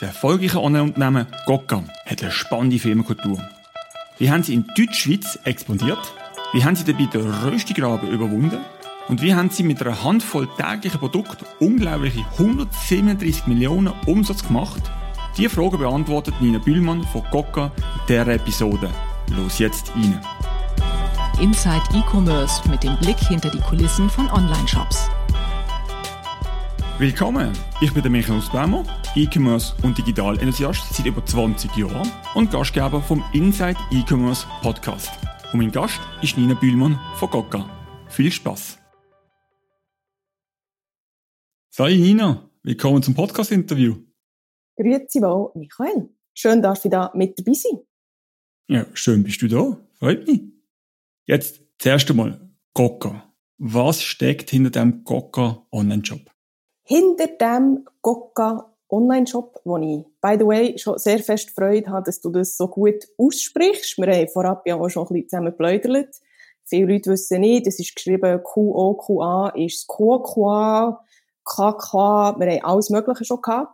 Das erfolgreiche Online-Unternehmen Gokka hat eine spannende Firmenkultur. Wie haben sie in Deutschschweiz expandiert? Wie haben sie dabei den Röstigraben überwunden? Und wie haben sie mit einer Handvoll täglichen Produkten unglaubliche 137 Millionen Umsatz gemacht? Diese Fragen beantwortet Nina Bühlmann von Gokka in dieser Episode. Los jetzt rein! Inside E-Commerce mit dem Blick hinter die Kulissen von Online-Shops. Willkommen! Ich bin der Michael Nussbaumer, E-Commerce und Digital-Enthusiast seit über 20 Jahren und Gastgeber vom Inside E-Commerce Podcast. Und mein Gast ist Nina Bühlmann von Gokka. Viel Spaß! Sei Nina, willkommen zum Podcast-Interview. Grüezi wohl, Michael. Schön, dass du da mit dabei sein. Ja, schön bist du da. Freut mich. Jetzt zuerst einmal Gokka. Was steckt hinter dem Gokka Online-Shop? Hinter dem Gokka Online-Shop, wo ich, by the way, schon sehr fest Freude habe, dass du das so gut aussprichst. Wir haben vorab ja auch schon ein bisschen zusammen geplaudert. Viele Leute wissen nicht, das ist geschrieben Q-O-Q-A, ist Q-Q-A, K-K, wir haben alles Mögliche schon gehabt.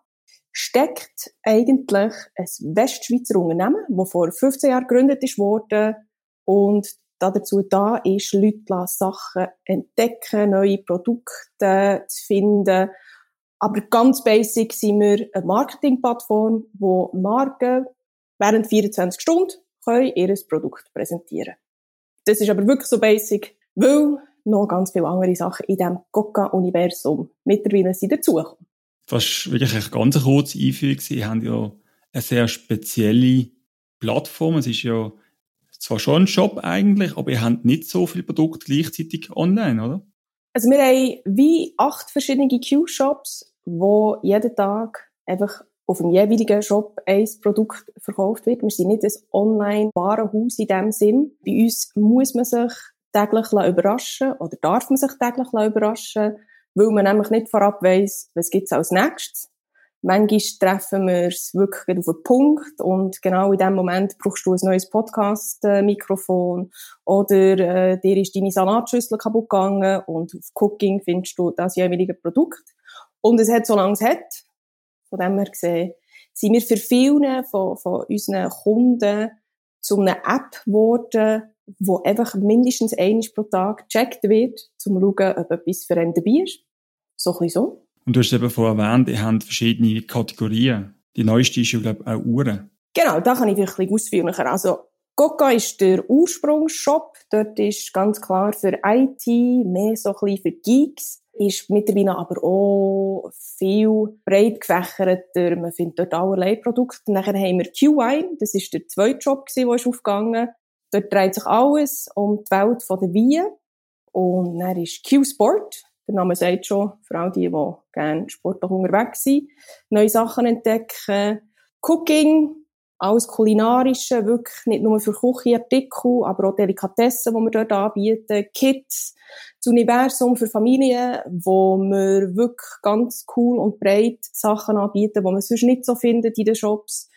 Steckt eigentlich ein Westschweizer Unternehmen, das vor 15 Jahren gegründet wurde und dazu da ist, Leute Sachen entdecken, neue Produkte zu finden, aber ganz basic sind wir eine Marketingplattform, wo Marken während 24 Stunden können ihr Produkt präsentieren Das ist aber wirklich so basic, weil noch ganz viele andere Sachen in diesem Coca-Universum mittlerweile sind dazugekommen. Das war wirklich eine ganz kurze Einführung. Sie haben ja eine sehr spezielle Plattform. Es ist ja zwar schon ein Shop eigentlich, aber ihr habt nicht so viele Produkte gleichzeitig online, oder? Also wir haben wie acht verschiedene Q-Shops, wo jeden Tag einfach auf dem jeweiligen Shop ein Produkt verkauft wird. Wir sind nicht ein Online-Warenhaus in dem Sinn. Bei uns muss man sich täglich überraschen oder darf man sich täglich überraschen, weil man nämlich nicht vorab weiss, was gibt's als nächstes. Manchmal treffen wir es wirklich auf den Punkt und genau in dem Moment brauchst du ein neues Podcast-Mikrofon oder äh, dir ist deine Salatschüssel kaputt gegangen und auf Cooking findest du das jeweilige Produkt. Und es hat, solange es hat, von dem her gesehen, sind wir für viele von, von unseren Kunden zu einer App geworden, wo einfach mindestens einmal pro Tag gecheckt wird, um zu schauen, ob etwas für einen dabei ist. So ein bisschen so. Und du hast eben vorhin erwähnt, ihr habt verschiedene Kategorien. Die neueste ist ja, glaube ich, auch Uhren. Genau, da kann ich vielleicht ein bisschen ausführlicher. Also, Goka ist der Ursprungsshop. Dort ist ganz klar für IT, mehr so ein bisschen für Geeks. Ist mittlerweile aber auch viel breit gefächerter. Man findet dort allerlei Produkte. Nachher haben wir Q-Wine. Das ist der zweite Job, der ist aufgegangen. Dort dreht sich alles um die Welt der Wein. Und dann ist Q-Sport. Der Name sagt schon, vor allem die, die gerne sportlich unterwegs sind, neue Sachen entdecken. Cooking, alles Kulinarische, wirklich nicht nur für Küchenartikel, aber auch Delikatessen, die wir dort anbieten, Kids, das Universum für Familien, wo wir wirklich ganz cool und breit Sachen anbieten, die man sonst nicht so findet in den Shops.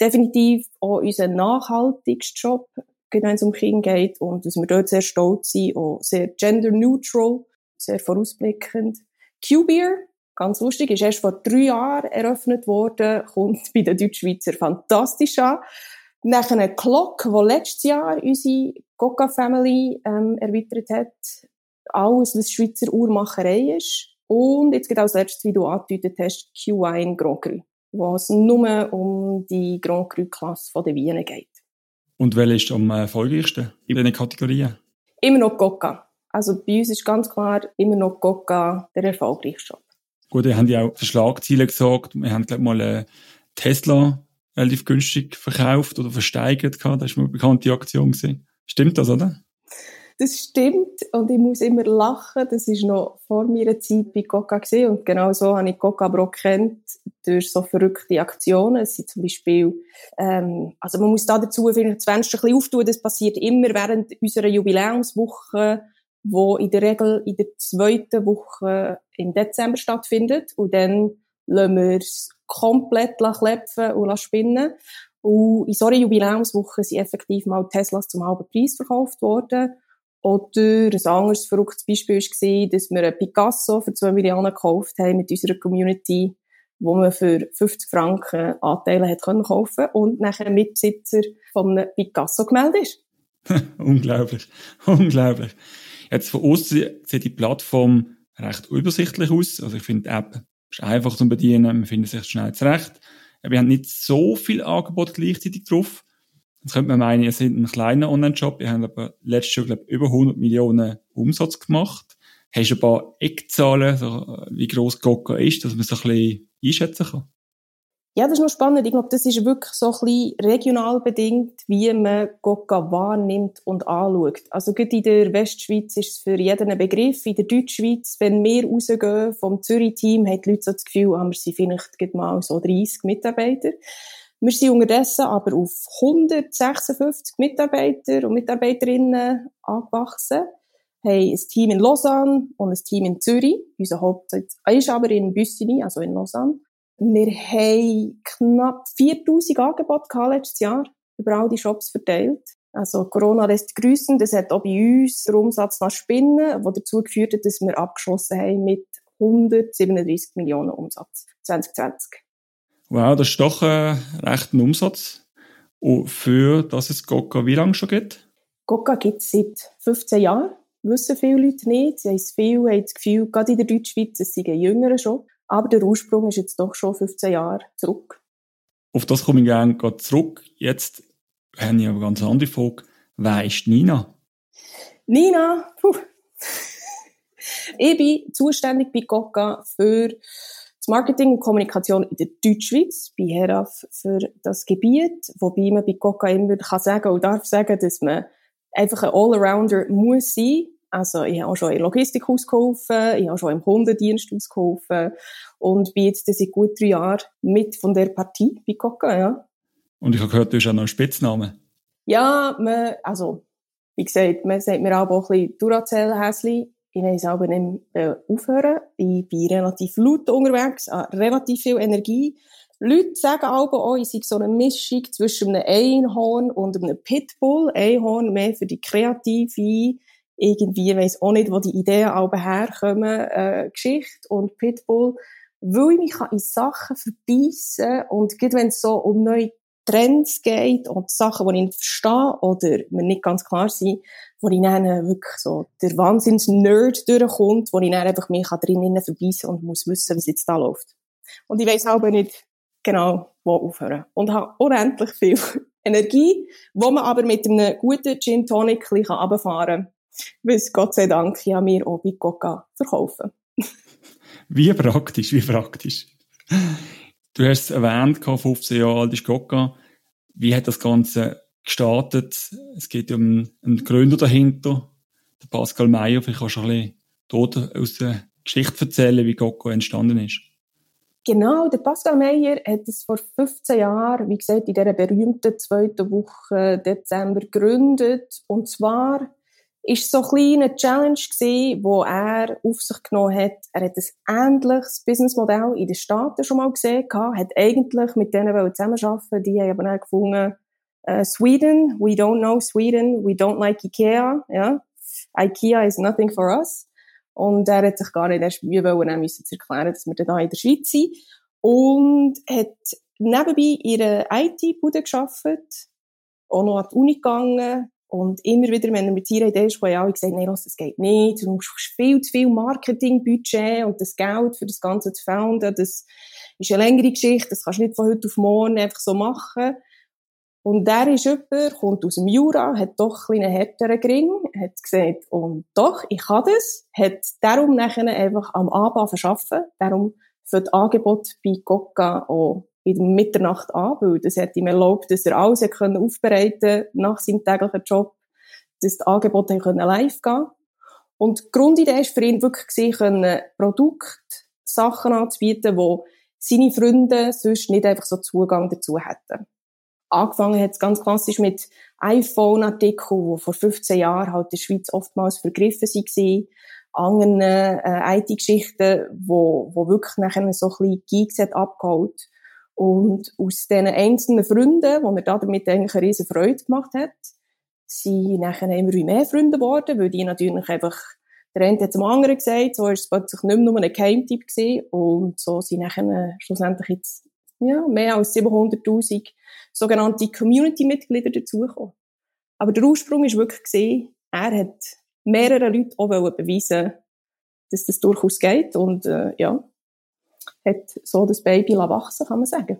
Definitiv auch unser nachhaltigster Shop, wenn es um Kinder geht und dass wir dort sehr stolz sind, auch sehr gender neutral sehr vorausblickend. Q-Beer, ganz lustig, ist erst vor drei Jahren eröffnet worden, kommt bei den Deutschschweizer fantastisch an. Nachher eine Clock, die letztes Jahr unsere Coca Family ähm, erweitert hat. Alles, was Schweizer Uhrmacherei ist. Und jetzt geht als letztes, wie du angedeutet hast, Q1 Grand Cru, wo es nur um die Grand Cru-Klasse der Weine geht. Und welche ist am erfolgreichsten in diesen Kategorien? Immer noch Coca. Also bei uns ist ganz klar immer noch Coca der erfolgreichste. Gut, ihr habt ja auch für Schlagziele gesagt. Wir haben, glaube mal einen Tesla relativ günstig verkauft oder versteigert gehabt. Das war eine bekannte Aktion. Gewesen. Stimmt das, oder? Das stimmt und ich muss immer lachen. Das ist noch vor meiner Zeit bei Coca gesehen und genau so habe ich Coca aber auch kennt durch so verrückte Aktionen. Es sind zum Beispiel, ähm, also man muss da dazu vielleicht das Fenster ein bisschen auftun. Das passiert immer während unserer Jubiläumswoche wo in der Regel in der zweiten Woche im Dezember stattfindet. Und dann lassen wir es komplett klepfen und spinnen. Und in so einer Jubiläumswoche sind effektiv mal Teslas zum halben Preis verkauft worden. Oder ein anderes verrücktes Beispiel war, dass wir einen Picasso für 2 Millionen gekauft haben mit unserer Community. wo man für 50 Franken Anteile hat können kaufen und nachher Mitbesitzer von einem Picasso gemeldet ist. unglaublich, unglaublich. Jetzt von außen sieht die Plattform recht übersichtlich aus. Also ich finde die App ist einfach zu bedienen, man findet sich schnell zurecht. Wir haben nicht so viel Angebot gleichzeitig drauf. Jetzt könnte man meinen, ihr seid ein kleiner Online-Shop, ihr habt aber letztes Jahr, glaube ich, über 100 Millionen Umsatz gemacht. Hast du ein paar Eckzahlen, so wie gross Coca ist, dass man es ein bisschen einschätzen kann? Ja, das ist noch spannend. Ich glaube, das ist wirklich so ein bisschen regional bedingt, wie man Coca wahrnimmt und anschaut. Also gerade in der Westschweiz ist es für jeden ein Begriff. In der Deutschschweiz, wenn wir rausgehen vom Zürich-Team, haben die Leute so das Gefühl, haben wir sind vielleicht mal so 30 Mitarbeiter. Wir sind unterdessen aber auf 156 Mitarbeiter und Mitarbeiterinnen angewachsen haben ein Team in Lausanne und ein Team in Zürich. Unser Hauptsitz ist aber in Büssini, also in Lausanne. Wir haben knapp 4000 Angebote letztes Jahr über all die Shops verteilt. Also Corona lässt grüßen. Das hat auch bei uns den Umsatz nach Spinnen, was dazu geführt hat, dass wir abgeschlossen haben mit 137 Millionen Umsatz 2020. Wow, das ist doch ein rechter Umsatz. Und für das es Goka wie lange schon gibt? Goka gibt es seit 15 Jahren wissen viele Leute nicht. Sie haben viel, haben das Gefühl, gerade in der Deutschschweiz, es seien Jüngere schon. Aber der Ursprung ist jetzt doch schon 15 Jahre zurück. Auf das komme ich gerne zurück. Jetzt habe ich aber eine ganz andere Frage. Wer ist Nina? Nina, puh. ich bin zuständig bei Coca für das Marketing und Kommunikation in der Deutschschweiz, bei HERAF für das Gebiet, wobei man bei Coca immer kann sagen und darf sagen, dass man einfach ein Allrounder muss sein. Also ich habe auch schon in Logistik ausgeholfen, ich habe schon im Kundendienst ausgeholfen und bin jetzt seit gut drei Jahren mit von der Partie bei Coca, ja. Und ich habe gehört, du hast auch noch einen Spitznamen. Ja, man, also, wie gesagt, man sagt mir auch ein bisschen Duracell-Häsli. Ich weiß aber nicht mehr aufhören. Ich bin relativ laut unterwegs, habe relativ viel Energie. Leute sagen aber auch, ich sei so eine Mischung zwischen einem Einhorn und einem Pitbull. Einhorn mehr für die kreative, irgendwie, weiss auch nicht, wo die Ideen alle herkommen, äh, Geschichte und Pitbull, weil ich mich in Sachen verbeissen und gerade wenn es so um neue Trends geht und Sachen, die ich nicht verstehe oder mir nicht ganz klar sind, wo ich dann wirklich so der Wahnsinns-Nerd durchkommt, wo ich dann einfach mich drinnen verbeissen und muss wissen, was jetzt da läuft. Und ich weiss aber nicht genau, wo aufhören. Und habe unendlich viel Energie, wo man aber mit einem guten Gin Tonic ein bisschen runterfahren kann weil Gott sei Dank ja mir auch bei Coca verkaufen. wie praktisch, wie praktisch. Du hast es erwähnt, 15 Jahre alt ist Coca. Wie hat das Ganze gestartet? Es geht um einen Gründer dahinter, der Pascal Meyer. Vielleicht kannst du ein bisschen dort aus der Geschichte erzählen, wie Coca entstanden ist. Genau, der Pascal Meyer hat es vor 15 Jahren, wie gesagt, in dieser berühmten zweiten Woche Dezember gegründet. Und zwar ist so ein kleiner Challenge gewesen, wo er auf sich genommen hat. Er hat ein ähnliches Businessmodell in den Staaten schon mal gesehen, hat eigentlich mit denen zusammenarbeiten die haben aber dann gefunden, uh, Sweden, we don't know Sweden, we don't like Ikea, ja. Ikea is nothing for us. Und er hat sich gar nicht erst Mühe wollen, müssen zu erklären, dass wir da in der Schweiz sind. Und hat nebenbei ihre IT-Bude geschafft, auch noch an die Uni gegangen, und immer wieder, wenn er mit ihrer Idee ist, habe ich gesagt, nein, das geht nicht. Du musst viel zu viel Marketingbudget und das Geld für das Ganze zu founden, das ist eine längere Geschichte, das kannst du nicht von heute auf morgen einfach so machen. Und der ist jemand, kommt aus dem Jura, hat doch ein einen härteren Gring, hat gesagt, und doch, ich kann das, hat darum nachher einfach am Abend verschaffen, darum für das Angebot bei Coca auch in Mitternacht an, weil das hat ihm erlaubt, dass er alles können aufbereiten nach seinem täglichen Job, dass die Angebote können live gehen Und die Grundidee war für ihn wirklich, gewesen, Produkt, Sachen anzubieten, wo seine Freunde sonst nicht einfach so Zugang dazu hätten. Angefangen hat es ganz klassisch mit iPhone-Artikeln, die vor 15 Jahren halt in der Schweiz oftmals vergriffen waren, anderen äh, IT-Geschichten, wo, wo wirklich nachher so ein bisschen Geeks abgeholt. Und aus diesen einzelnen Freunden, wo er damit eigentlich eine riesen Freude gemacht hat, sind nachher immer mehr Freunde geworden, weil die natürlich einfach der eine hat zum anderen gesagt, so war es plötzlich nicht mehr nur ein Geheimtipp gewesen. Und so sind nachher schlussendlich jetzt, ja, mehr als 700.000 sogenannte Community-Mitglieder dazugekommen. Aber der Ursprung ist wirklich gesehen, er hat mehrere Leute auch beweisen dass das durchaus geht und, äh, ja, hat so das Baby wachsen kann man sagen.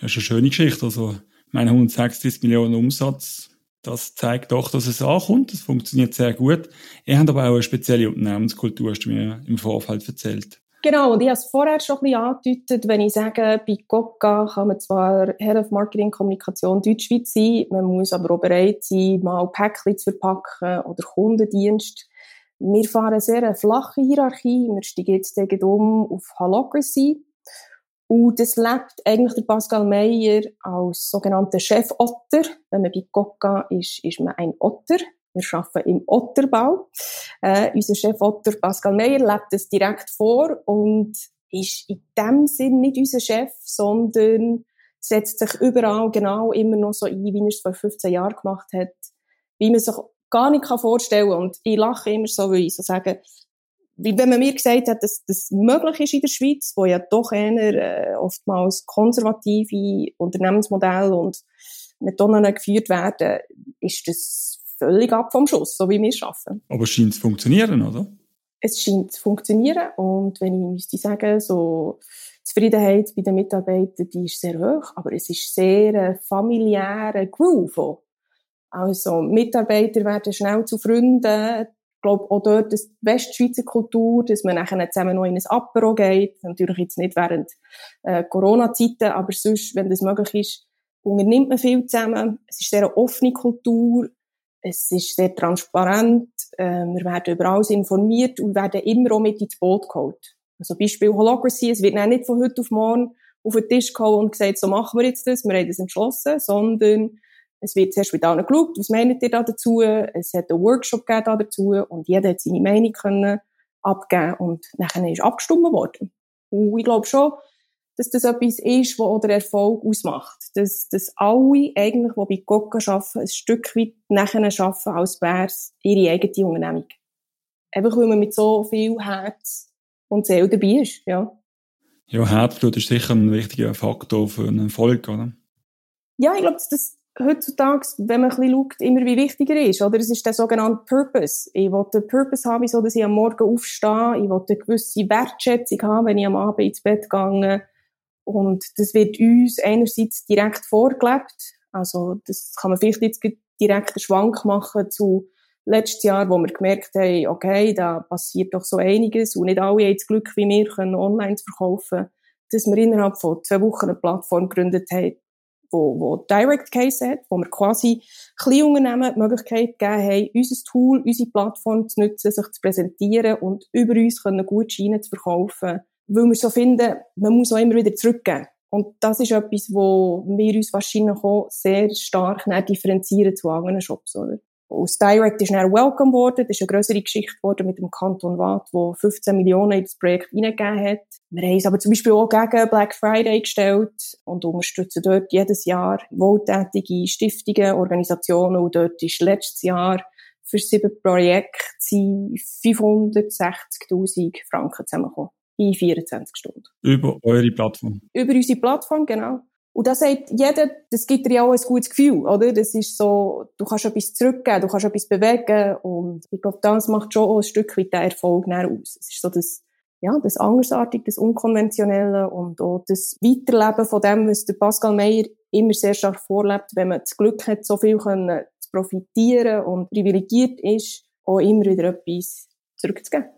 Das ist eine schöne Geschichte. Also, meine 136 Millionen Umsatz, das zeigt doch, dass es ankommt. Das funktioniert sehr gut. Ihr habt aber auch eine spezielle Unternehmenskultur, hast du mir im Vorfeld erzählt. Genau, und ich habe es vorher schon ein bisschen angedeutet, wenn ich sage, bei Coca kann man zwar Head of Marketing Kommunikation Deutschschweiz sein, man muss aber auch bereit sein, mal Päckchen zu verpacken oder Kundendienst. Wir fahren eine sehr flache Hierarchie, wir steigen jetzt um auf Holocracy. Und das lebt eigentlich der Pascal Meyer als sogenannter Chef-Otter. Wenn man bei Coca ist, ist man ein Otter. Wir arbeiten im Otterbau. Äh, unser Chef Otter Pascal Meyer lebt das direkt vor und ist in dem Sinn nicht unser Chef, sondern setzt sich überall genau immer noch so ein, wie er es vor 15 Jahren gemacht hat, wie man sich gar nicht vorstellen kann. Und ich lache immer so, weil ich so sage, wenn man mir gesagt hat, dass das möglich ist in der Schweiz, wo ja doch eher äh, oftmals konservative Unternehmensmodelle und Methoden geführt werden, ist das völlig ab vom Schuss, so wie wir es arbeiten. Aber es scheint zu funktionieren, oder? Es scheint zu funktionieren und wenn ich müsste sagen, so Zufriedenheit bei den Mitarbeitern, die ist sehr hoch, aber es ist sehr äh, familiärer Groove. Also Mitarbeiter werden schnell zu Freunden. Ich glaube auch dort die Westschweizer Kultur, dass man nachher zusammen noch in ein Apero geht. Natürlich jetzt nicht während äh, Corona-Zeiten, aber sonst, wenn das möglich ist, unternimmt man viel zusammen. Es ist sehr eine offene Kultur. Es ist sehr transparent. Äh, wir werden über alles informiert und werden immer auch mit ins Boot geholt. Also Beispiel Holocracy. Es wird nicht von heute auf morgen auf den Tisch geholt und gesagt, so machen wir jetzt das, wir haben das entschlossen, sondern es wird zuerst mit allen geschaut, was meint ihr da dazu? Es hat einen Workshop gegeben da dazu und jeder hat seine Meinung können abgeben und nachher ist abgestimmt worden. Und ich glaube schon, dass das etwas ist, was der Erfolg ausmacht. Dass, dass alle eigentlich, die bei Coca arbeiten, ein Stück weit nachher arbeiten, als wäre es ihre eigene Unternehmung. Einfach weil man mit so viel Herz und Seele dabei ist, ja. Ja, Herzblut ist sicher ein wichtiger Faktor für einen Erfolg, oder? Ja, ich glaube, dass das heutzutage, wenn man ein bisschen schaut, immer wie wichtiger ist, oder? Es ist der sogenannte Purpose. Ich will den Purpose haben, so dass ich am Morgen aufstehe. Ich will eine gewisse Wertschätzung haben, wenn ich am Abend ins Bett gehe. Und das wird uns einerseits direkt vorgelebt. Also, das kann man vielleicht jetzt direkt einen Schwank machen zu letztes Jahr, wo wir gemerkt haben, okay, da passiert doch so einiges und nicht alle haben das Glück wie wir können online zu verkaufen, dass wir innerhalb von zwei Wochen eine Plattform gegründet haben, wo, wo Direct Case hat, wo wir quasi Kleinunternehmen die Möglichkeit gegeben haben, unser Tool, unsere Plattform zu nutzen, sich zu präsentieren und über uns können Gutscheine zu verkaufen, weil wir so finden, man muss auch immer wieder zurückgeben. Und das ist etwas, wo wir uns wahrscheinlich auch sehr stark differenzieren zu anderen Shops, oder? Aus Direct ist dann Welcome geworden. Das ist eine größere Geschichte geworden mit dem Kanton Waadt, der 15 Millionen in das Projekt hineingegeben hat. Wir haben es aber zum Beispiel auch gegen Black Friday gestellt und unterstützen dort jedes Jahr wohltätige Stiftungen, Organisationen. Und dort ist letztes Jahr für sieben Projekte 560.000 Franken zusammengekommen. In 24 Stunden. Über eure Plattform? Über unsere Plattform, genau. Und da sagt jeder, das gibt dir ja auch ein gutes Gefühl, oder? Das ist so, du kannst etwas zurückgeben, du kannst etwas bewegen und ich glaube, das macht schon auch ein Stück weit den Erfolg aus. Es ist so das, ja, das Andersartige, das Unkonventionelle und auch das Weiterleben von dem, was der Pascal Meyer immer sehr stark vorlebt, wenn man das Glück hat, so viel können zu profitieren und privilegiert ist, auch immer wieder etwas zurückzugeben.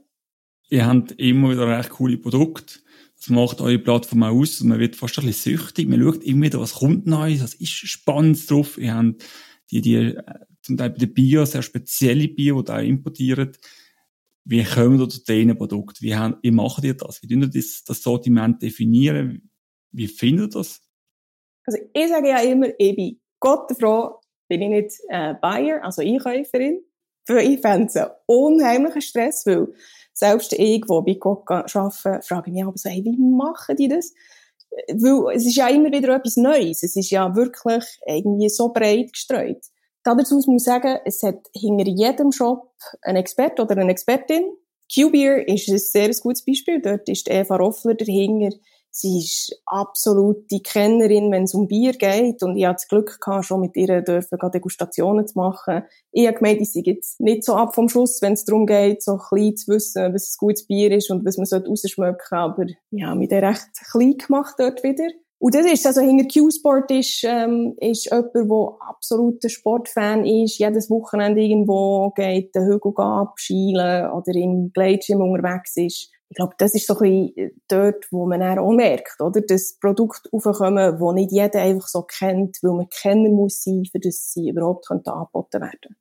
Ihr habt immer wieder recht coole Produkte das macht eure Plattform auch aus. Man wird fast ein bisschen süchtig. Man schaut immer wieder, was kommt Neues, was ist spannend drauf. Ihr habt die, die, äh, zum Teil bei den Bier, sehr spezielle Bier, die da importiert. Wie kommen wir zu diesen Produkten? Wie, wie macht ihr das? Wie tun ihr das, das Sortiment definieren? Wie findet ihr das? Also, ich sage ja immer, ich bin Gott froh, bin ich nicht äh, Buyer, also Einkäuferin. Für ich fände es einen unheimlichen Stress, weil selbst ich, die bei Coca arbeite, frage mich aber so, hey, wie machen die das? Weil es ist ja immer wieder etwas Neues. Es ist ja wirklich irgendwie so breit gestreut. Dazu muss man sagen, es hat hinter jedem Shop einen Expert oder eine Expertin. Q-Beer ist ein sehr gutes Beispiel. Dort ist Eva Roffler dahinter. Sie ist absolute Kennerin, wenn es um Bier geht. Und ich hatte das Glück gehabt, schon mit ihr dürfen Degustationen zu machen. Ich habe gemeint, sei jetzt nicht so ab vom Schuss, wenn es darum geht, so klein zu wissen, was ein gutes Bier ist und was man rausschmecken sollte. Aber ja, mit der recht klein gemacht dort wieder. Und das ist, also hinter Q-Sport ist, ähm, ist jemand, der absoluter Sportfan ist, jedes Wochenende irgendwo geht, den Hügel abschielen oder im Gleitschirm unterwegs ist. Ich glaube, das ist so ein bisschen dort, wo man dann auch merkt, oder? Dass Produkte aufkommen, die nicht jeder einfach so kennt, weil man Kenner muss sein, für das sie überhaupt angeboten werden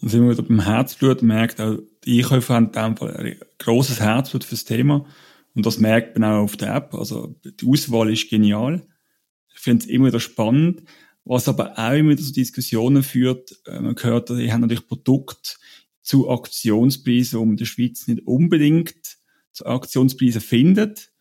Und wenn man wieder beim Herzblut merkt, auch die Einkäufer haben in dem Fall ein grosses Herzblut fürs Thema. Und das merkt man auch auf der App. Also die Auswahl ist genial. Ich finde es immer wieder spannend. Was aber auch immer wieder zu Diskussionen führt, äh, man hört, ihr habt natürlich Produkte zu Aktionspreisen, die in der Schweiz nicht unbedingt zu Aktionspreisen findet.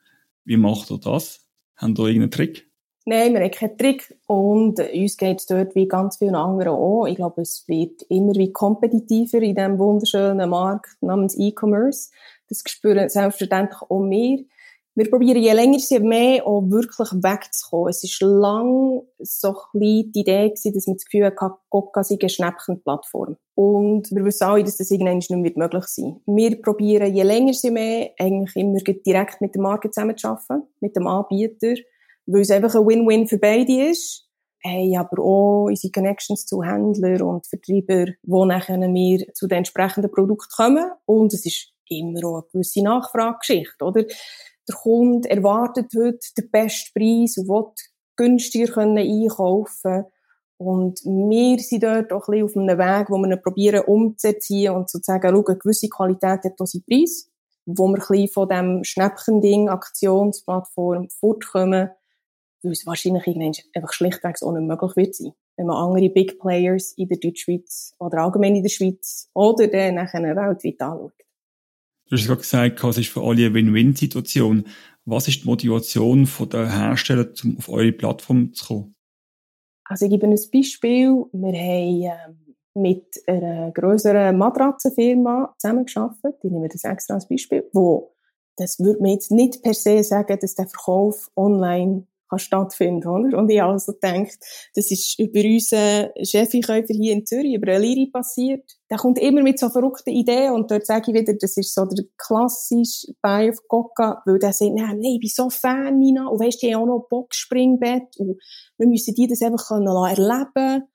Wie macht ihr das? Habt ihr irgendeinen Trick? Nein, wir haben keinen Trick. Und uns geht es dort wie ganz vielen anderen auch. Ich glaube, es wird immer wie kompetitiver in diesem wunderschönen Markt namens E-Commerce. Das spüren selbstverständlich auch wir. Wir probieren je länger, je mehr auch wirklich wegzukommen. Es ist lang so ein die Idee gewesen, dass man das Gefühl hat, Coca sei eine Schnäppchenplattform. Und wir wissen alle, dass das irgendwann nicht mehr möglich sein wird. Wir probieren je länger, je mehr eigentlich immer direkt mit der Marke zusammenzuarbeiten, mit dem Anbieter, weil es einfach ein Win-Win für beide ist haben aber auch unsere Connections zu Händlern und Vertreibern, wo nachher wir zu den entsprechenden Produkten kommen. Und es ist immer auch eine gewisse Nachfragegeschichte, oder? Der Kunde erwartet heute den besten Preis und will günstiger einkaufen und wir sind dort auch ein bisschen auf einem Weg, wo wir probieren umzuziehen und sozusagen schauen, eine gewisse Qualität hat auch seinen Preis, wo wir ein bisschen von dem Schnäppchending, Aktionsplattform fortkommen, weil es wahrscheinlich irgendwann einfach schlichtweg auch nicht möglich wird sein. Wenn man andere Big Players in der Deutschschweiz oder allgemein in der Schweiz oder dann nachher weltweit anschaut. Du hast gerade gesagt, es ist für alle eine Win-Win-Situation. Was ist die Motivation der Hersteller, um auf eure Plattform zu kommen? Also ich gebe ein Beispiel. Wir haben ähm, mit einer größeren Matratzenfirma zusammengearbeitet. Ich nehme das extra als Beispiel. Wo, das würde mir jetzt nicht per se sagen, dass der Verkauf online kann stattfinden, oder? Und ich also denkt, das ist über unseren Chefeinkäufer hier in Zürich, über Liri passiert. Der kommt immer mit so verrückten Ideen und dort sage ich wieder, das ist so der klassische Buy of Coca, weil der sagt, nein, nein, ich bin so Fan, Nina, und weisst, die haben auch noch Boxspringbett und wir müssen die das einfach können erleben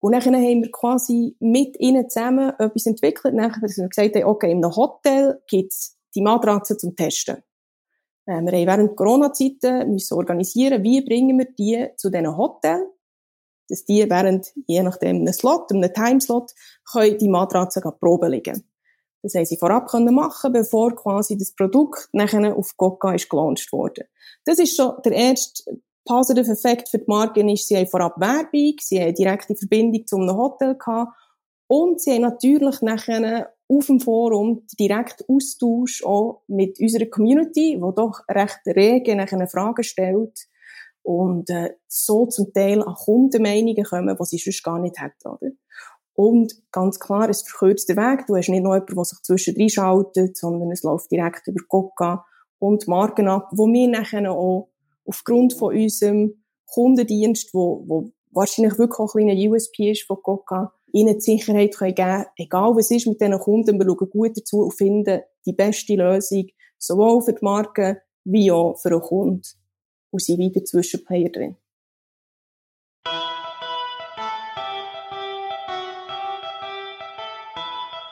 und dann haben wir quasi mit ihnen zusammen etwas entwickelt. Nachher haben wir gesagt, okay, in einem Hotel gibt's die Matratze zum Testen. Äh, wir haben während Corona-Zeiten müssen organisieren, wie bringen wir die zu diesen Hotels, dass die während, je nachdem, einem Slot, einem Timeslot, können die Matratzen Proben liegen. Das haben sie vorab können machen, bevor quasi das Produkt nachher auf Coca ist gelauncht worden. Das ist schon der erste positive Effekt für die Marken ist, sie haben vorab Werbung, sie haben direkte Verbindung zu einem Hotel gehabt und sie haben natürlich nachher auf dem Forum direkt Austausch auch mit unserer Community, die doch recht rege nachher Fragen stellt und äh, so zum Teil an Kundenmeinungen kommen, die sie sonst gar nicht hätten. Oder? Und ganz klar, es verkürzt den Weg. Du hast nicht noch jemanden, der sich zwischendrin schaltet, sondern es läuft direkt über Coca und Marken ab, wo wir nachher auch aufgrund von unserem Kundendienst, wo, wo wahrscheinlich wirklich auch ein kleiner USP ist von Coca, ihnen die Sicherheit können geben egal was ist mit diesen Kunden, wir schauen gut dazu und finden die beste Lösung, sowohl für die Marke wie auch für den Kunden. Und sind wieder Zwischenplayer drin.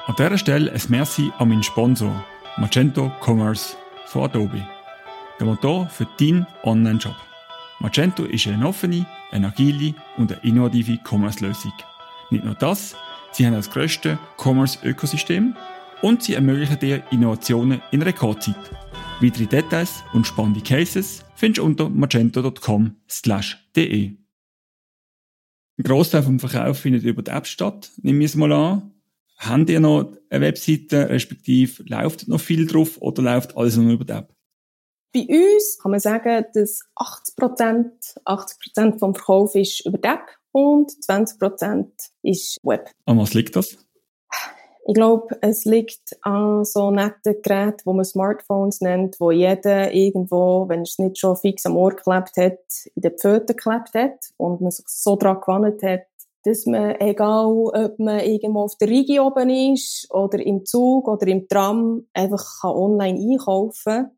An dieser Stelle ein Merci an meinen Sponsor, Magento Commerce von Adobe. Der Motor für deinen Online-Shop. Magento ist eine offene, eine agile und eine innovative Commerce-Lösung. Nicht nur das, sie haben das grösste Commerce-Ökosystem und sie ermöglichen dir Innovationen in Rekordzeit. Weitere Details und spannende Cases findest du unter magento.com/de. Ein Großteil vom Verkauf findet über die App statt, nehmen wir es mal an. Habt ihr noch eine Webseite, respektive läuft noch viel drauf oder läuft alles nur über die App? Bei uns kann man sagen, dass 80 80 vom Verkauf ist über die App und 20% ist Web. An was liegt das? Ich glaube, es liegt an so netten Geräten, wo man Smartphones nennt, wo jeder irgendwo, wenn es nicht schon fix am Ohr geklebt hat, in den Pfoten geklebt hat und man sich so daran gewandt hat, dass man, egal ob man irgendwo auf der Rigi oben ist oder im Zug oder im Tram, einfach kann online einkaufen kann.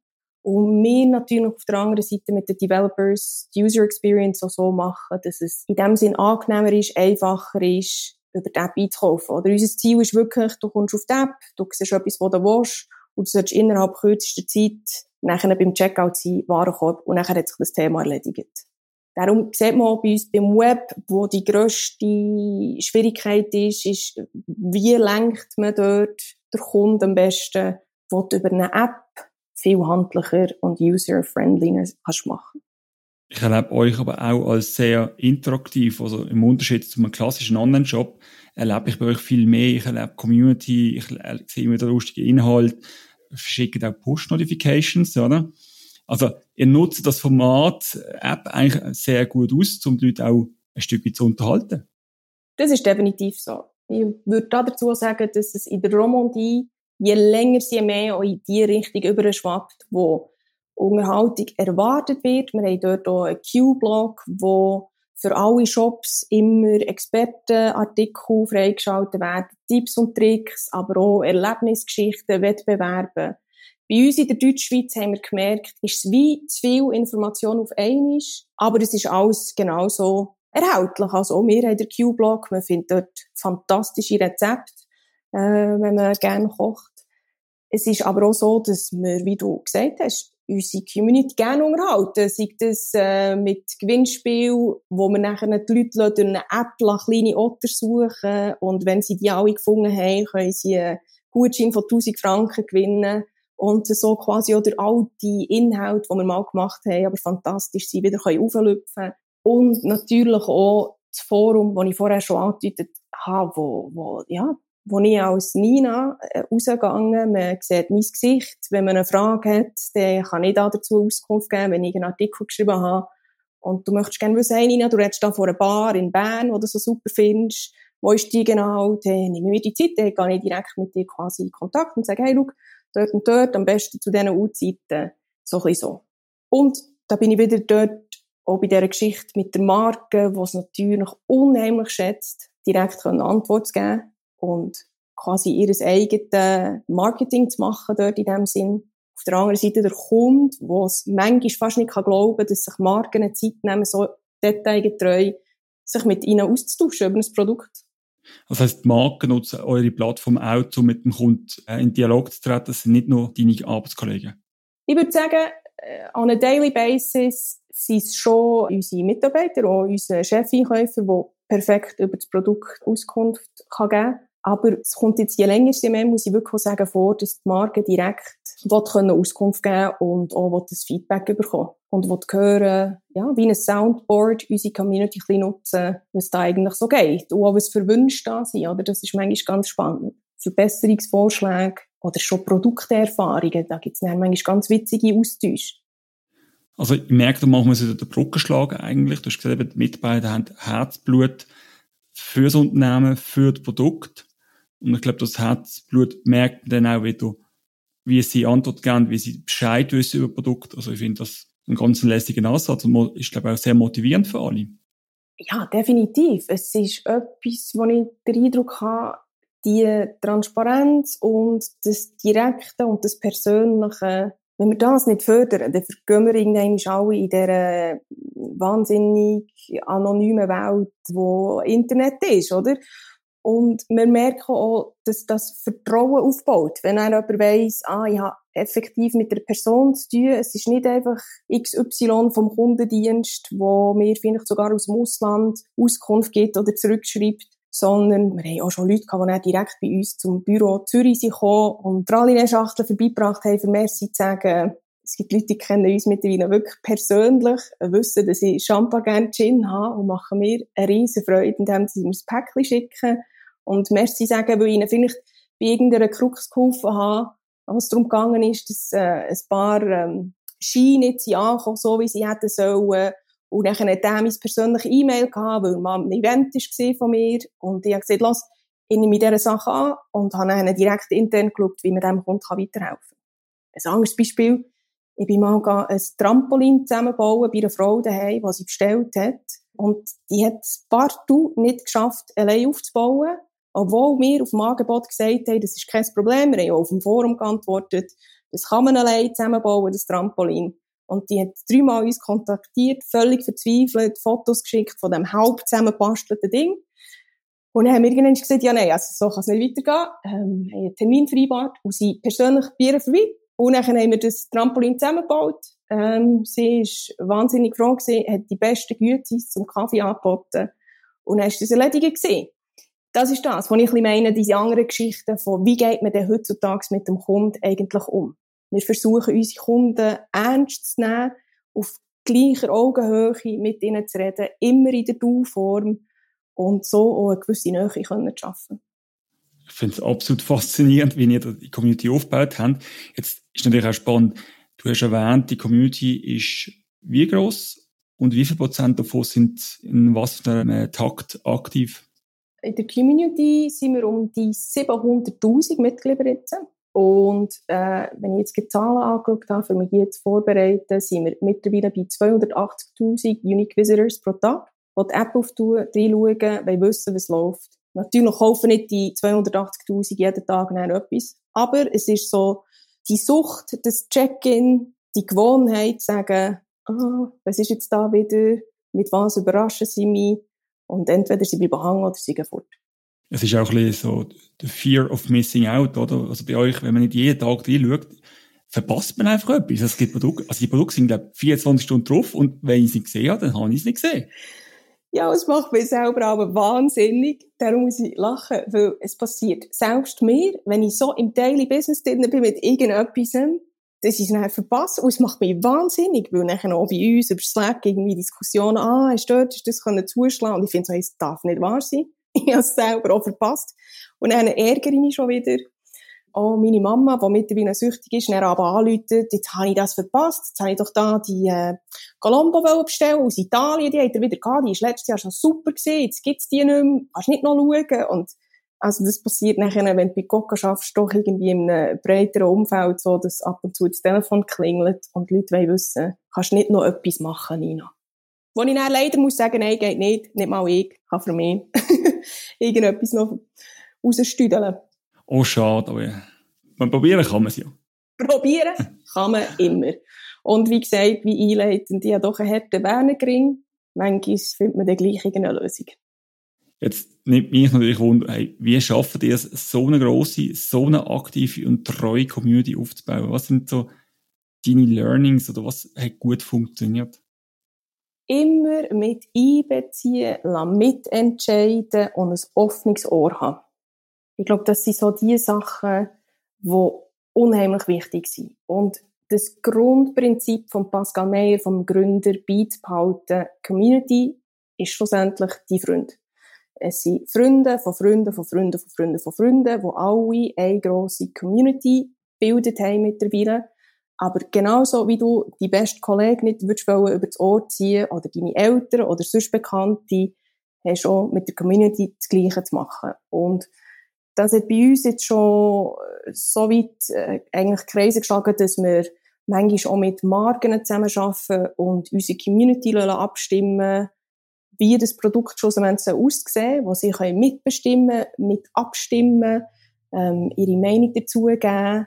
Und wir natürlich auf der anderen Seite mit den Developers die User Experience auch so machen, dass es in dem Sinn angenehmer ist, einfacher ist, über die App einzukaufen. Oder unser Ziel ist wirklich, du kommst auf die App, du siehst etwas, was du willst, und du sollst innerhalb kürzester Zeit nachher beim Checkout sein, Warenkorb, und nachher hat sich das Thema erledigt. Darum sieht man auch bei uns beim Web, wo die grösste Schwierigkeit ist, ist, wie lenkt man dort der Kunde am besten, du über eine App viel handlicher und user-friendlier kannst machen. Ich erlebe euch aber auch als sehr interaktiv. Also im Unterschied zu einem klassischen Online-Shop erlebe ich bei euch viel mehr. Ich erlebe Community, ich sehe immer den lustigen Inhalt, verschicke auch Push-Notifications, oder? Also, ihr nutzt das Format App eigentlich sehr gut aus, um die Leute auch ein Stück weit zu unterhalten. Das ist definitiv so. Ich würde dazu sagen, dass es in der Romandie je länger sie mehr in die Richtung überschwappt, wo Unterhaltung erwartet wird. Wir haben dort auch einen Q-Blog, wo für alle Shops immer Expertenartikel freigeschaltet werden, Tipps und Tricks, aber auch Erlebnisgeschichten, Wettbewerbe. Bei uns in der Deutschschweiz haben wir gemerkt, ist es wie zu viel Information auf einmal, aber es ist alles genauso erhältlich. Also auch wir haben den Q-Blog, man findet dort fantastische Rezepte, äh, wenn man gerne kocht. Es ist aber auch so, dass wir, wie du gesagt hast, unsere Community gerne unterhalten. Sei das äh, mit Gewinnspiel, wo wir nachher die Leute durch eine App kleine Otter suchen und wenn sie die alle gefunden haben, können sie einen Gutschein von 1000 Franken gewinnen und so quasi durch all die Inhalte, die wir mal gemacht haben, aber fantastisch sind, wieder können auflüpfen Und natürlich auch das Forum, das ich vorher schon angedeutet habe, wo, wo, ja, wo ich als Nina äh, rausgegangen, man sieht mein Gesicht. Wenn man eine Frage hat, dann kann ich da dazu Auskunft geben, wenn ich einen Artikel geschrieben habe. Und du möchtest gerne wissen, Nina, du redest da vor einer Bar in Bern, wo du so super findest. Wo ist die genau? Dann nehme ich mir die Zeit, dann gehe ich direkt mit dir quasi in Kontakt und sage, hey, schau, dort und dort, am besten zu diesen Uhrzeiten. So ein so. Und da bin ich wieder dort, auch bei dieser Geschichte mit der Marke, die es natürlich unheimlich schätzt, direkt eine Antwort zu geben und quasi ihr eigenes Marketing zu machen dort in dem Sinn. Auf der anderen Seite der Kunde, der es manchmal fast nicht glauben kann, dass sich Marken eine Zeit nehmen, so detailgetreu sich mit ihnen auszutauschen über ein Produkt. Das heisst, die Marken nutzen eure Plattform auch, um mit dem Kunden äh, in Dialog zu treten. Das sind nicht nur deine Arbeitskollegen. Ich würde sagen, äh, on a daily basis sind es schon unsere Mitarbeiter, auch unsere Chefeinkäufer, die perfekt über das Produkt Auskunft geben kann aber es kommt jetzt je länger, je mehr, muss ich wirklich sagen, vor, dass die Marke direkt können Auskunft geben und auch das Feedback bekommen. Und will hören, ja, wie ein Soundboard unsere Community ein nutzen, was da eigentlich so geht. Und auch was für Wünsche da sind, oder? Das ist manchmal ganz spannend. Verbesserungsvorschläge oder schon Produkterfahrungen, da gibt es manchmal ganz witzige Austausche. Also ich merke, da wir so den Brückenschlag eigentlich. Du hast gesagt, die Mitarbeiter haben Herzblut für das Unternehmen, für das Produkt. Und ich glaube, das Herzblut merkt man dann auch wieder, wie sie Antwort geben, wie sie Bescheid wissen über Produkt. Also ich finde das einen ganz lässigen Ansatz und ist, glaube ich, auch sehr motivierend für alle. Ja, definitiv. Es ist etwas, wo ich den Eindruck habe, die Transparenz und das Direkte und das Persönliche, wenn wir das nicht fördern, dann vergehen wir irgendwann alle in dieser wahnsinnig anonymen Welt, wo Internet ist, oder? Und wir merken auch, dass das Vertrauen aufbaut. Wenn einer jemand weiss, ah, ich habe effektiv mit der Person zu tun, es ist nicht einfach XY vom Kundendienst, wo mir vielleicht sogar aus dem Ausland Auskunft gibt oder zurückschreibt, sondern wir haben auch schon Leute gehabt, die direkt bei uns zum Büro Zürich sind gekommen und Praline-Schachteln vorbeigebracht haben, für Merci zu sagen. Es gibt Leute, die kennen uns mittlerweile wirklich persönlich, wissen, dass ich Champagner Gin habe und machen mir eine riesen Freude, indem sie mir das Päckchen schicken und Merci sagen, weil ich ihnen vielleicht bei irgendeiner Krux geholfen habe, was darum gegangen ist, dass äh, ein paar ähm, Ski nicht ankommen, so wie sie hätten sollen. Und dann hat er mein persönliches E-Mail gehabt, weil mal ein Event war von mir. Und ich habe gesagt, los, ich nehme diese Sache an und habe dann direkt intern geschaut, wie man dem Kunden weiterhelfen kann. Ein anderes Beispiel, ich bin mal ein Trampolin zusammenbauen bei einer Frau daheim, die sie bestellt hat. Und die hat es partout nicht geschafft, allein aufzubauen. Obwohl wir auf dem Angebot gesagt haben, das ist kein Problem. Wir haben auch auf dem Forum geantwortet, das kann man allein zusammenbauen, das Trampolin. Und die hat dreimal uns kontaktiert, völlig verzweifelt, Fotos geschickt von dem halb zusammengebastelten Ding. Und dann haben wir irgendwann gesagt, ja, nein, also so kann es nicht weitergehen. Ähm, haben einen Termin vereinbart und sie persönlich bei ihr vorbei. Und dann haben wir das Trampolin zusammengebaut. Ähm, sie war wahnsinnig froh gewesen, hat die besten Güte zum Kaffee angeboten. Und dann war das erledigt gewesen. Das ist das, was ich ein meine, diese anderen Geschichten von, wie geht man denn heutzutage mit dem Kunden eigentlich um? Wir versuchen, unsere Kunden ernst zu nehmen, auf gleicher Augenhöhe mit ihnen zu reden, immer in der Du-Form und so auch eine gewisse Nähe können zu schaffen. Ich finde es absolut faszinierend, wie ihr die Community aufgebaut habt. Jetzt ist natürlich auch spannend, du hast erwähnt, die Community ist wie groß und wie viel Prozent davon sind in was für einem Takt aktiv? In der Community sind wir um die 700.000 Mitglieder jetzt. Und äh, wenn ich jetzt die Zahlen angeschaut habe, für mich jetzt vorbereiten, sind wir mittlerweile bei 280.000 Unique Visitors pro Tag, die die App auftun, reinschauen, wollen wissen, was läuft. Natürlich kaufen nicht die 280.000 jeden Tag etwas, aber es ist so die Sucht, das Check-in, die Gewohnheit, zu sagen, ah, was ist jetzt da wieder, mit was überraschen sie mich, und entweder sie bleiben hängen oder sie gehen fort. Es ist auch ein bisschen so the fear of missing out, oder? Also bei euch, wenn man nicht jeden Tag reinschaut, verpasst man einfach etwas. Es gibt Produkte, also die Produkte sind, glaube ich, 24 Stunden drauf und wenn ich sie nicht gesehen habe, dann habe ich es nicht gesehen. Ja, es macht mich selber aber wahnsinnig. Darum muss ich lachen, weil es passiert selbst mir, wenn ich so im Daily Business drin bin mit irgendetwas, dass ich es dann verpasse. Und es macht mich wahnsinnig, weil dann auch bei uns über Slack irgendwie Diskussionen, ah, du dort, du das können zuschlagen? Und ich finde so, es darf nicht wahr sein. Ich habe es selber auch verpasst. Und dann ärgere ich mich schon wieder. Oh, meine Mama, die mittlerweile süchtig ist, dann aber anruft, jetzt habe ich das verpasst, jetzt habe ich doch da die äh, Colombo bestellen aus Italien, die hat er wieder gehabt, die ist letztes Jahr schon super gewesen, jetzt gibt's die nicht mehr, kannst nicht noch schauen. Und also das passiert nachher, wenn du bei Coca schaffst, doch irgendwie in einem breiteren Umfeld so, dass ab und zu das Telefon klingelt und die Leute wollen wissen, kannst nicht noch etwas machen, Nina? Wo ich dann leider muss sagen, nein, geht nicht, nicht mal ich, kann für mich irgendetwas noch rausstüdeln. Oh, schade, aber man probieren kann man es ja. Probieren kann man immer. Und wie gesagt, wie einleitend, ich habe doch einen harten Wernergring. Manchmal findet man dann gleich irgendeine Lösung. Jetzt nimmt mich natürlich wunder, hey, wie schaffen ihr es, so eine grosse, so eine aktive und treue Community aufzubauen? Was sind so deine Learnings oder was hat gut funktioniert? Immer mit einbeziehen, mitentscheiden und ein offenes Ohr haben. Ich glaube, das sind so die Sachen, die unheimlich wichtig sind. Und das Grundprinzip von Pascal Meyer, vom Gründer, beizubehalten, Community ist schlussendlich die Freund. Es sind Freunde von Freunden von Freunden von Freunden von Freunden, die alle eine grosse Community gebildet haben mittlerweile. Aber genauso wie du die beste Kollegen nicht würdest über das Ohr ziehen oder deine Eltern oder sonst Bekannte, hast du auch mit der Community das Gleiche zu machen. Und das hat bei uns jetzt schon so weit äh, eigentlich Kreise geschlagen, dass wir manchmal auch mit Marken zusammenarbeiten und unsere Community abstimmen wie das Produkt schlussendlich aussehen wo sie können mitbestimmen, mit abstimmen, ähm, ihre Meinung dazu geben.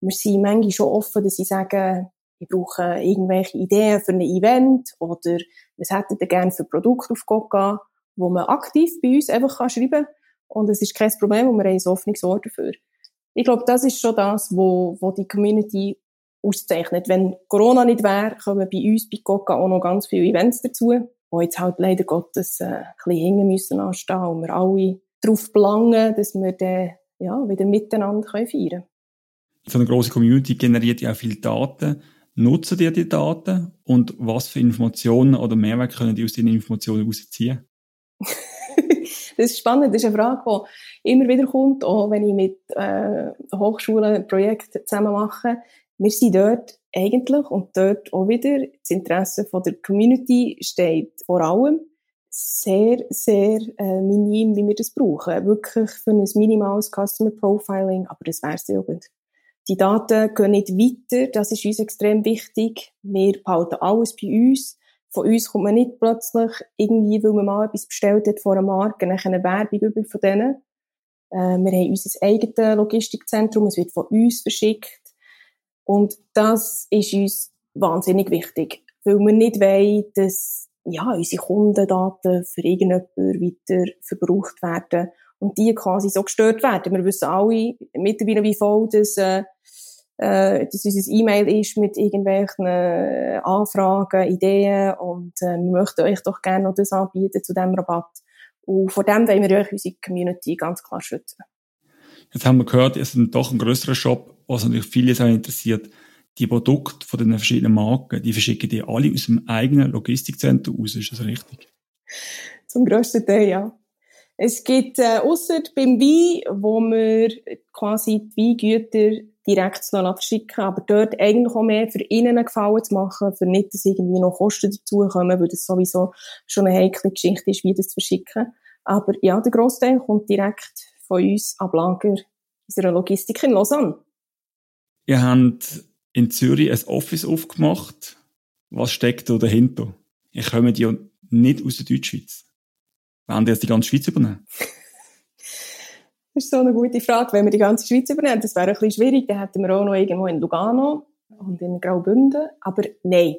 Wir sind manchmal schon offen, dass sie sagen, ich brauche irgendwelche Ideen für ein Event oder was hättet ihr gerne für Produkte auf Coca, wo man aktiv bei uns einfach kann schreiben kann. Und es ist kein Problem, und wir haben ein offenes Ohr dafür. Ich glaube, das ist schon das, wo, wo die Community auszeichnet. Wenn Corona nicht wäre, kommen bei uns bei Coca auch noch ganz viele Events dazu die jetzt halt leider Gottes äh, ein bisschen hinten müssen anstehen und wir alle darauf belangen, dass wir dann ja, wieder miteinander feiern können. So eine grosse Community generiert ja auch viele Daten. Nutzen die die Daten und was für Informationen oder Mehrwert können die aus diesen Informationen herausziehen? das ist spannend. Das ist eine Frage, die immer wieder kommt, auch wenn ich mit äh, Hochschulen Projekte zusammen mache. Wir sind dort eigentlich, und dort auch wieder, das Interesse von der Community steht vor allem sehr, sehr äh, minim, wie wir das brauchen. Wirklich für ein minimales Customer Profiling, aber das wäre es ja gut. Die Daten gehen nicht weiter, das ist uns extrem wichtig. Wir behalten alles bei uns. Von uns kommt man nicht plötzlich irgendwie, weil man mal etwas bestellt hat vor einer Marke, eine Werbung über von denen. Äh, wir haben unser eigenes Logistikzentrum, es wird von uns verschickt. Und das ist uns wahnsinnig wichtig, weil wir nicht wollen, dass ja, unsere Kundendaten für irgendjemanden weiter verbraucht werden und die quasi so gestört werden. Wir wissen alle mittlerweile, wie voll das, äh, äh, dass unser E-Mail ist mit irgendwelchen äh, Anfragen, Ideen und äh, wir möchten euch doch gerne noch das anbieten zu diesem Rabatt. Und vor dem wollen wir euch unsere Community ganz klar schützen. Jetzt haben wir gehört, es ist doch ein größerer Shop, was natürlich viele auch interessiert. Die Produkte von den verschiedenen Marken, die verschicken die alle aus dem eigenen Logistikzentrum aus, ist das richtig? Zum grössten Teil, ja. Es gibt, äh, ausser beim Wein, wo wir quasi die Weingüter direkt verschicken, aber dort eigentlich auch mehr für ihnen einen Gefallen zu machen, für nicht, dass irgendwie noch Kosten dazukommen, weil das sowieso schon eine heikle Geschichte ist, wie das zu verschicken. Aber ja, der Großteil kommt direkt von uns ab Lager unserer Logistik in Lausanne. Ihr habt in Zürich ein Office aufgemacht. Was steckt da dahinter? Ihr kommt ja nicht aus der Deutschschweiz. Wollen die jetzt die ganze Schweiz übernehmen? Das ist so eine gute Frage. Wenn wir die ganze Schweiz übernehmen, das wäre ein bisschen schwierig. Dann hätten wir auch noch irgendwo in Lugano und in Graubünden. Aber nein.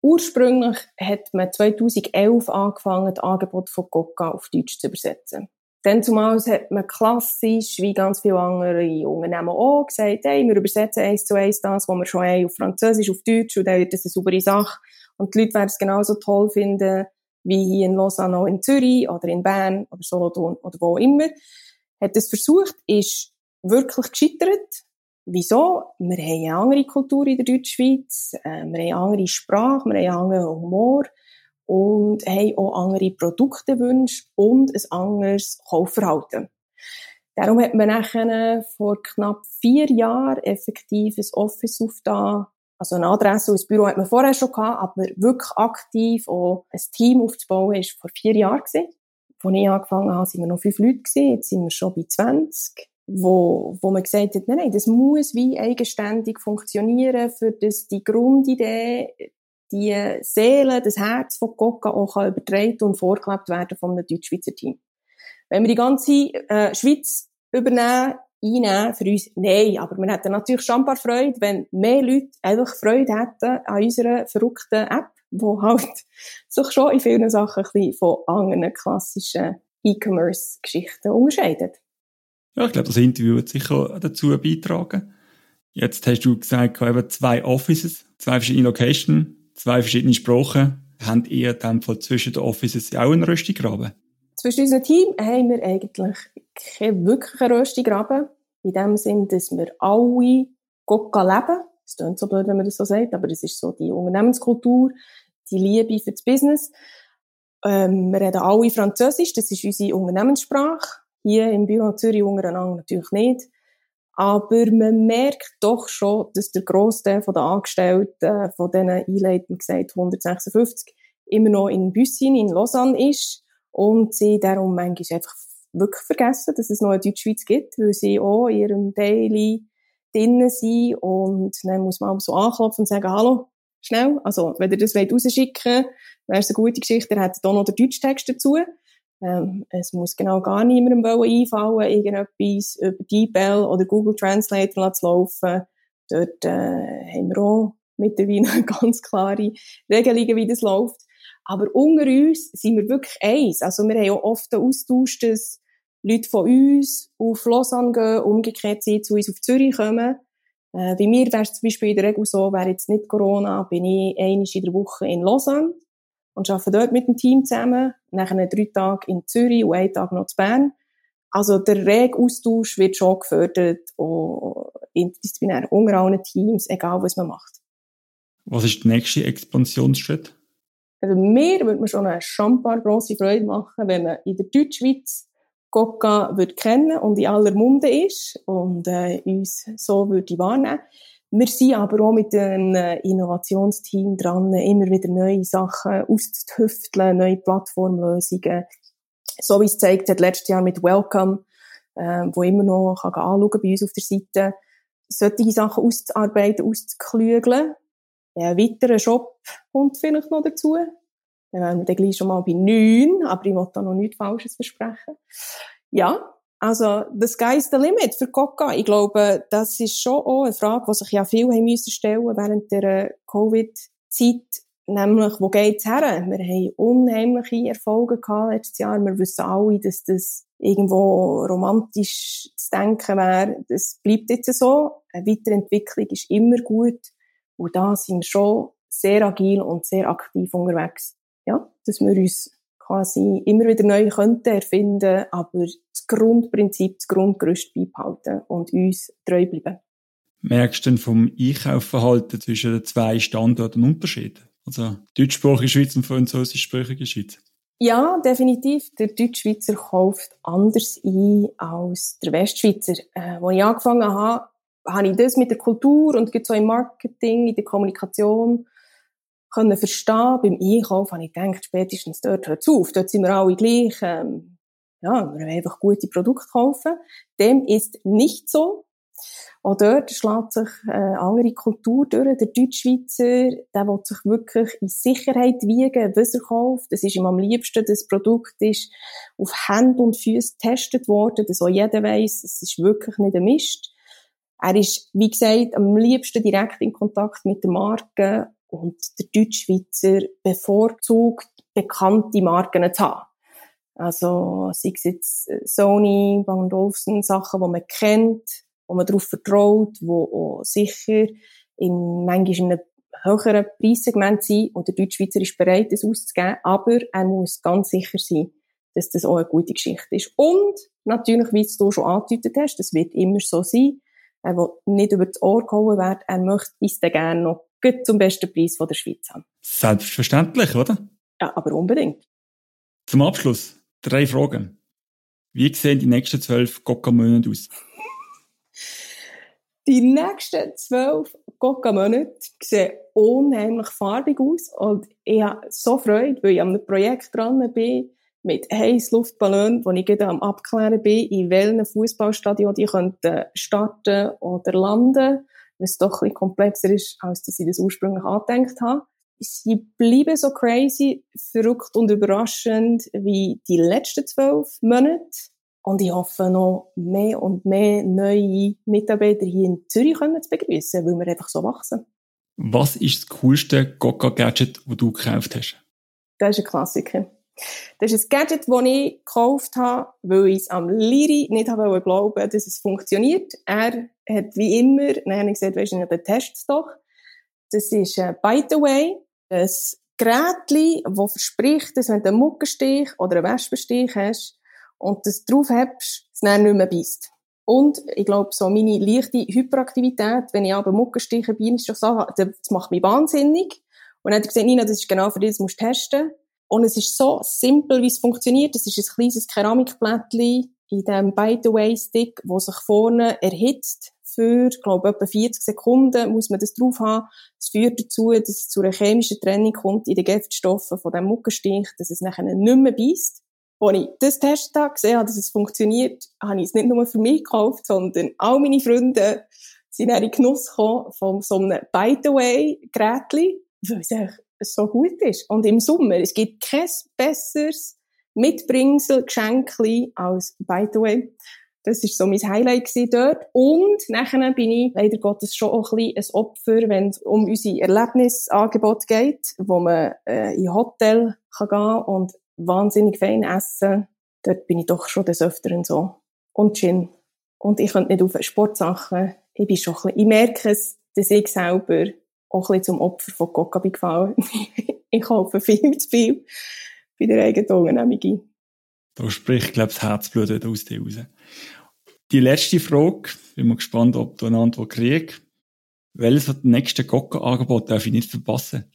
Ursprünglich hat man 2011 angefangen, das Angebot von Coca auf Deutsch zu übersetzen. Dann zumal hat man klassisch, wie ganz viele andere Unternehmen auch, gesagt, hey, wir übersetzen eins zu eins das, was wir schon haben, auf Französisch, auf Deutsch, und dann wird das eine saubere Sache. Und die Leute werden es genauso toll finden, wie hier in Lausanne, in Zürich, oder in Bern, oder Solothurn, oder wo immer. Hat das versucht, ist wirklich gescheitert. Wieso? Wir haben eine andere Kultur in der Deutschschweiz, äh, wir haben eine andere Sprache, wir haben einen anderen Humor und haben auch andere Produktewünsche und ein anderes Kaufverhalten. Darum hat man nachher vor knapp vier Jahren effektiv ein Office aufgetan. Also eine Adresse und ein Büro hat man vorher schon gehabt, aber wirklich aktiv auch ein Team aufzubauen, ist vor vier Jahren. Als ich angefangen habe, sind wir noch fünf Leute gewesen, jetzt sind wir schon bei 20 wo, wo man gesagt hat, nein, nein, das muss wie eigenständig funktionieren, für das die Grundidee die Seele, das Herz von Coca auch übertragen und vorgelebt werden von einem deutsch-schweizer Team. Wenn wir die ganze äh, Schweiz übernehmen, einnehmen, für uns, nein, aber wir hätten natürlich schon ein paar Freude, wenn mehr Leute einfach Freude hätten an unserer verrückten App, wo halt sich schon in vielen Sachen ein bisschen von anderen klassischen E-Commerce-Geschichten unterscheidet. Ja, ich glaube, das Interview wird sicher dazu beitragen. Jetzt hast du gesagt, eben zwei Offices, zwei verschiedene Locations zwei verschiedene Sprachen. Habt ihr dann zwischen den Offices auch einen Röstigraben? Zwischen unserem Team haben wir eigentlich keinen wirklichen Röstigraben. In dem Sinn, dass wir alle Coca leben. Es klingt so blöd, wenn man das so sagt, aber das ist so die Unternehmenskultur, die Liebe für das Business. Ähm, wir reden alle Französisch, das ist unsere Unternehmenssprache. Hier im Büro Zürich untereinander natürlich nicht. Aber man merkt doch schon, dass der Großteil der Angestellten von diesen einleitend gesagt 156 immer noch in Büssin, in Lausanne ist und sie darum manchmal einfach wirklich vergessen, dass es noch eine Deutschschweiz gibt, weil sie auch in ihrem Daily drinnen sind und dann muss man auch so anklopfen und sagen, hallo, schnell, also wenn ihr das rausschicken wollt, wäre es eine gute Geschichte, dann hättet ihr auch noch den Deutschtext dazu. Ähm, es muss genau gar niemandem einfallen, irgendetwas über DeepL oder Google Translate zu laufen. Dort äh, haben wir auch mittlerweile ganz klare Regelungen, wie das läuft. Aber unter uns sind wir wirklich eins. Also wir haben auch oft den Austausch, dass Leute von uns auf Lausanne gehen, umgekehrt sie zu uns auf Zürich kommen. Äh, bei mir wäre es zum Beispiel in der Regel so, wäre jetzt nicht Corona, bin ich einmal in der Woche in Lausanne und arbeiten dort mit dem Team zusammen. Nachher drei Tage in Zürich und einen Tag noch zu Bern. Also der rege Austausch wird schon gefördert, auch interdisziplinär, unter allen Teams, egal was man macht. Was ist der nächste Expansionsschritt? Also mir würde man schon eine schambar grosse Freude machen, wenn man in der Deutschschweiz Coca würde kennen und in aller Munde ist und äh, uns so würde wahrnehmen. Wir sind aber auch mit einem Innovationsteam dran, immer wieder neue Sachen auszutüfteln, neue Plattformlösungen. So wie es zeigt hat letztes Jahr mit Welcome, äh, wo immer noch kann anschauen bei uns auf der Seite, solche Sachen auszuarbeiten, auszuklügeln. Ja, ein weiterer Shop kommt vielleicht noch dazu. Dann wären wir dann gleich schon mal bei neun, aber ich will da noch nichts Falsches versprechen. Ja, also, the sky's the limit für Coca. Ich glaube, das ist schon auch eine Frage, die sich ja viele haben müssen stellen während der Covid-Zeit. Nämlich, wo geht's her? Wir haben unheimliche Erfolge gehabt letztes Jahr. Wir wissen alle, dass das irgendwo romantisch zu denken wäre. Das bleibt jetzt so. Eine Weiterentwicklung ist immer gut. Und da sind wir schon sehr agil und sehr aktiv unterwegs ja, dass wir uns quasi immer wieder neu könnten erfinden, aber das Grundprinzip, das Grundgerüst beibehalten und uns treu bleiben. Merkst du denn vom Einkaufverhalten zwischen den zwei Standorten Unterschiede? Also deutschsprachige Schweiz und französischsprachige Schweiz? Ja, definitiv. Der Deutschschweizer kauft anders ein als der Westschweizer. Äh, als ich angefangen habe, habe ich das mit der Kultur und so im Marketing, in der Kommunikation können verstehen. Beim Einkauf habe ich gedacht, spätestens dort hört es auf. Dort sind wir alle gleich. Ähm, ja, wir wollen einfach gute Produkte kaufen. Dem ist nicht so. Auch dort schlägt sich eine andere Kultur durch. Der Deutschschweizer, der will sich wirklich in Sicherheit wiegen, was er kauft. Das ist ihm am liebsten, das Produkt ist auf Hände und Füße getestet worden, dass auch jeder weiß, es ist wirklich nicht ein Mist. Er ist, wie gesagt, am liebsten direkt in Kontakt mit der Marke und der Deutschschweizer bevorzugt, bekannte Marken zu haben. Also, sei es jetzt äh, Sony, Bang Olufsen, Sachen, die man kennt, wo man darauf vertraut, die auch sicher in manchmal in einem höheren Preissegment sind und der Deutschschweizer ist bereit, das auszugeben, aber er muss ganz sicher sein, dass das auch eine gute Geschichte ist. Und natürlich, wie du schon angedeutet hast, das wird immer so sein, er will nicht über das Ohr gehauen werden, er möchte es dann gerne noch zum besten Preis von der Schweiz haben. Selbstverständlich, oder? Ja, aber unbedingt. Zum Abschluss drei Fragen. Wie sehen die nächsten zwölf Coca-Monate aus? Die nächsten zwölf Coca-Monate sehen unheimlich farbig aus und ich habe so Freude, weil ich an einem Projekt dran bin, mit Heißluftballonen, wo ich gerade am Abklären bin, in welchen Fußballstadion die könnten starten oder landen was doch ein bisschen komplexer ist, als dass ich das ursprünglich angedenkt habe. Sie bleiben so crazy, verrückt und überraschend wie die letzten zwölf Monate. Und ich hoffe noch mehr und mehr neue Mitarbeiter hier in Zürich können zu begrüßen, weil wir einfach so wachsen. Was ist das coolste Coca-Gadget, das du gekauft hast? Das ist ein Klassiker. Das ist ein Gadget, das ich gekauft habe, weil ich es am Liri nicht habe glauben dass es funktioniert. Er hat wie immer, dann habe ich gesagt, weisst du, dann test doch. Das ist äh, By the Way, ein Gerät, das verspricht, dass wenn du einen Muckenstich oder einen Wespenstich hast und das drauf hast, es dann nicht mehr beißt. Und ich glaube, so meine leichte Hyperaktivität, wenn ich aber Muckenstiche schon so, das macht mich wahnsinnig. Und dann hat er gesagt, Nina, das ist genau für dich, das musst du testen. Und es ist so simpel, wie es funktioniert. Es ist ein kleines Keramikblättchen in dem By-the-Way-Stick, wo sich vorne erhitzt. Für, glaube etwa 40 Sekunden muss man das drauf haben. Es führt dazu, dass es zu einer chemischen Trennung kommt in den Giftstoffen von dem Muckenstich, dass es nachher nicht mehr beißt. Als ich das habe, gesehen habe, dass es funktioniert, habe ich es nicht nur für mich gekauft, sondern all meine Freunde sind in Genuss gekommen von so einem By-the-Way-Gerätchen, weil es so gut ist. Und im Sommer, es gibt kein besseres Mitbringsel, Geschenkli als By the way. Das ist so mein Highlight dort. Und nachher bin ich leider Gottes schon auch ein, ein Opfer, wenn es um unsere Erlebnisangebot geht, wo man äh, in Hotel kann gehen und wahnsinnig fein essen. Dort bin ich doch schon des Öfteren so. Und Gin. Und ich könnte nicht auf Sportsachen. Ich bin schon ein bisschen, ich merke es, dass ich selber auch ein bisschen zum Opfer von Coca gefallen. ich kaufe viel zu viel bei der eigenen Unternehmung Da spricht, glaube ich, das Herzblut aus dir raus. Die letzte Frage, bin mal gespannt, ob du eine Antwort kriegst. Welches wird das nächste Coca-Angebot darf ich nicht verpassen?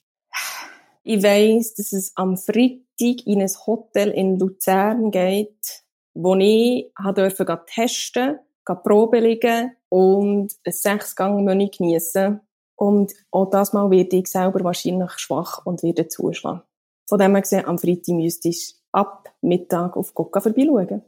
Ich weiss, dass es am Freitag in ein Hotel in Luzern geht, wo ich testen durfte, testen, Probe liegen, und ein Sechsgang-Menü geniessen. Und auch das Mal werde ich selber wahrscheinlich schwach und werde zuschlagen. Von dem her gesehen, am Freitag müsstest du ab Mittag auf Coca vorbeischauen.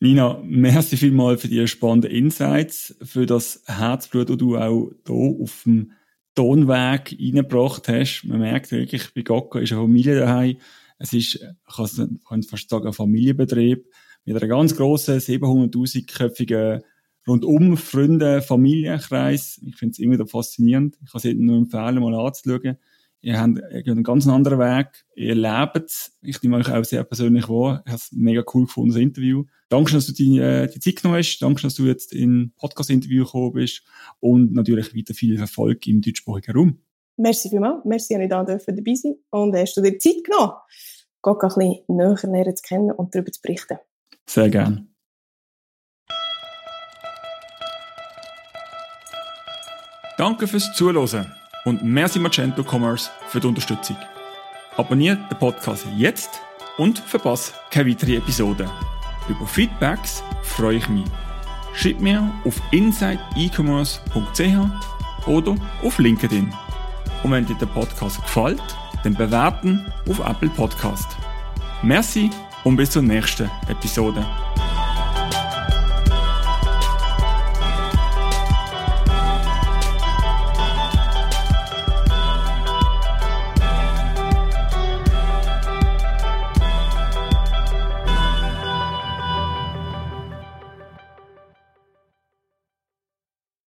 Lina, merci vielmals für die spannenden Insights, für das Herzblut, das du auch hier auf dem Tonweg reingebracht hast. Man merkt wirklich, bei Gokka ist eine Familie daheim. Es ist, ich kann fast sagen, ein Familienbetrieb mit einer ganz grossen, 700.000-köpfigen rundum Freunde, Familienkreis. Ich finde es immer wieder faszinierend. Ich kann es nur empfehlen, mal anzuschauen. Ihr habt einen ganz anderen Weg. Ihr lebt es. Ich nehme euch auch sehr persönlich wahr. Ich habe es mega cool gefunden, das Interview. Danke, dass du die, äh, die Zeit genommen hast. Danke, dass du jetzt in Podcast-Interview gekommen bist. Und natürlich weiter viel Erfolg im deutschsprachigen Raum. Merci vielmals. Merci, dass ich da dabei sein Und hast du dir Zeit genommen, Gott ein bisschen näher lernen zu kennen und darüber zu berichten. Sehr gerne. Danke fürs Zuhören und merci Magento Commerce für die Unterstützung. Abonniert den Podcast jetzt und verpasst keine weitere Episode. Über Feedbacks freue ich mich. Schreibt mir auf insideecommerce.ch oder auf LinkedIn. Und wenn dir der Podcast gefällt, dann bewerten auf Apple Podcast. Merci und bis zur nächsten Episode.